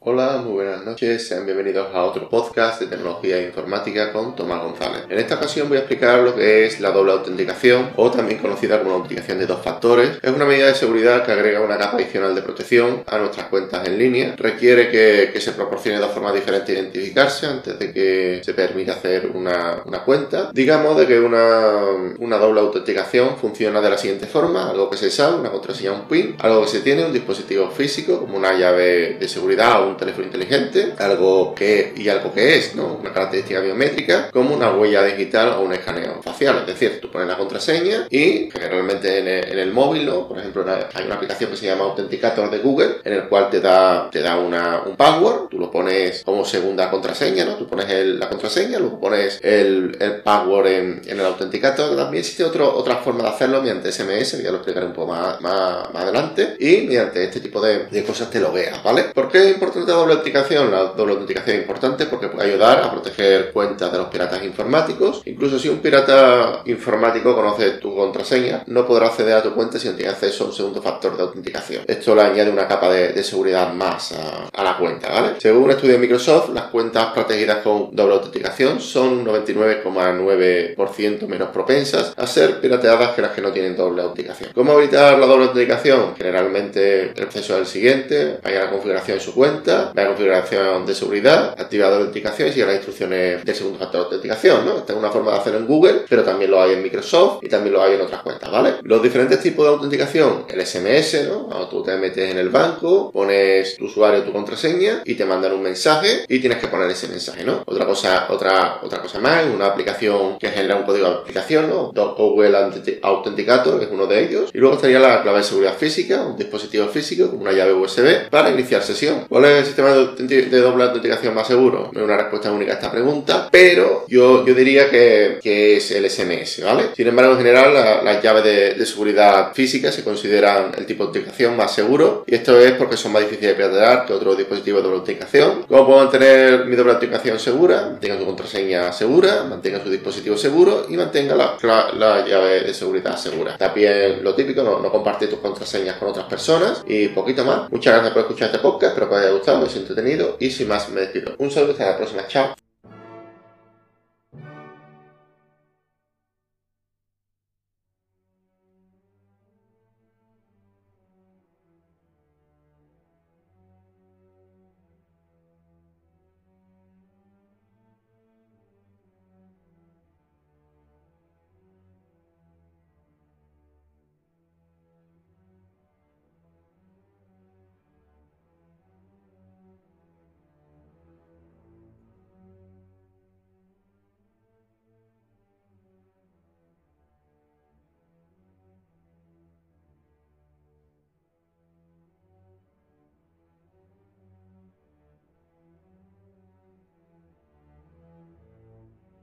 Hola, muy buenas noches, sean bienvenidos a otro podcast de tecnología e informática con Tomás González. En esta ocasión voy a explicar lo que es la doble autenticación o también conocida como la autenticación de dos factores. Es una medida de seguridad que agrega una capa adicional de protección a nuestras cuentas en línea. Requiere que, se proporcione dos formas diferentes de identificarse antes de que se permita hacer una, cuenta. Digamos de que una, una doble autenticación funciona de la siguiente forma, algo que se sabe, una contraseña, un PIN, algo que se tiene, un dispositivo físico como una llave de seguridad un teléfono inteligente, algo que y algo que es, ¿no? Una característica biométrica, como una huella digital o un escaneo facial. Es decir, tú pones la contraseña y generalmente en el, móvil, ¿no? Por ejemplo, hay una aplicación que se llama Authenticator de Google, en el cual te da, te da una, un password, tú lo pones como segunda contraseña, ¿no? Tú pones la contraseña, luego pones el, el password en, el Authenticator. También existe otro, otra forma de hacerlo mediante SMS, ya lo explicaré un poco más, más, adelante, y mediante este tipo de, de cosas te lo veas, ¿vale? ¿Por qué es importante la doble autenticación? La doble autenticación es importante porque puede ayudar a proteger cuentas de los piratas informáticos. Incluso si un pirata informático conoce tu contraseña, no podrá acceder a tu cuenta si no tiene acceso a un segundo factor de autenticación. Esto le añade una capa de, seguridad más a, la cuenta, ¿vale? Según un estudio de Microsoft, las cuentas protegidas con doble autenticación son 99,9% menos propensas a ser pirateadas que las que no tienen doble autenticación. ¿Cómo evitar la doble autenticación? Generalmente el proceso es el siguiente, a la configuración de su cuenta, la configuración de seguridad, activar la autenticación y sigue las instrucciones del segundo factor de autenticación, ¿no? Esta es una forma de hacerlo en Google, pero también lo hay en Microsoft y también lo hay en otras cuentas, ¿vale? Los diferentes tipos de autenticación, el SMS, ¿no? Tú te metes en el banco, pones tu usuario, tu contraseña y te mandan un mensaje y tienes que poner ese mensaje, ¿no? Otra cosa, otra, otra cosa más, una aplicación que genera un código de aplicación, ¿no? Google Authenticator, que es uno de ellos. Y luego estaría la clave de seguridad física, un dispositivo físico, como una llave USB, para iniciar sesión. ¿Cuál es el sistema de, doble autenticación más seguro? No hay una respuesta única a esta pregunta, pero yo, yo diría que, que es el SMS, ¿vale? Sin embargo, en general, las llaves de, seguridad física se consideran el tipo de autenticación más seguro, y esto es porque son más difíciles de piratear que otros dispositivos de doble autenticación. ¿Cómo puedo mantener mi doble autenticación segura? Mantenga su contraseña segura, mantenga su dispositivo seguro y mantenga la, la, llave de seguridad segura. También lo típico, no, no tus contraseñas con otras personas y poquito más. Muchas gracias por escuchar este podcast, espero que os haya gustado, he entretenido y sin más me despido. Un saludo hasta la próxima, chao.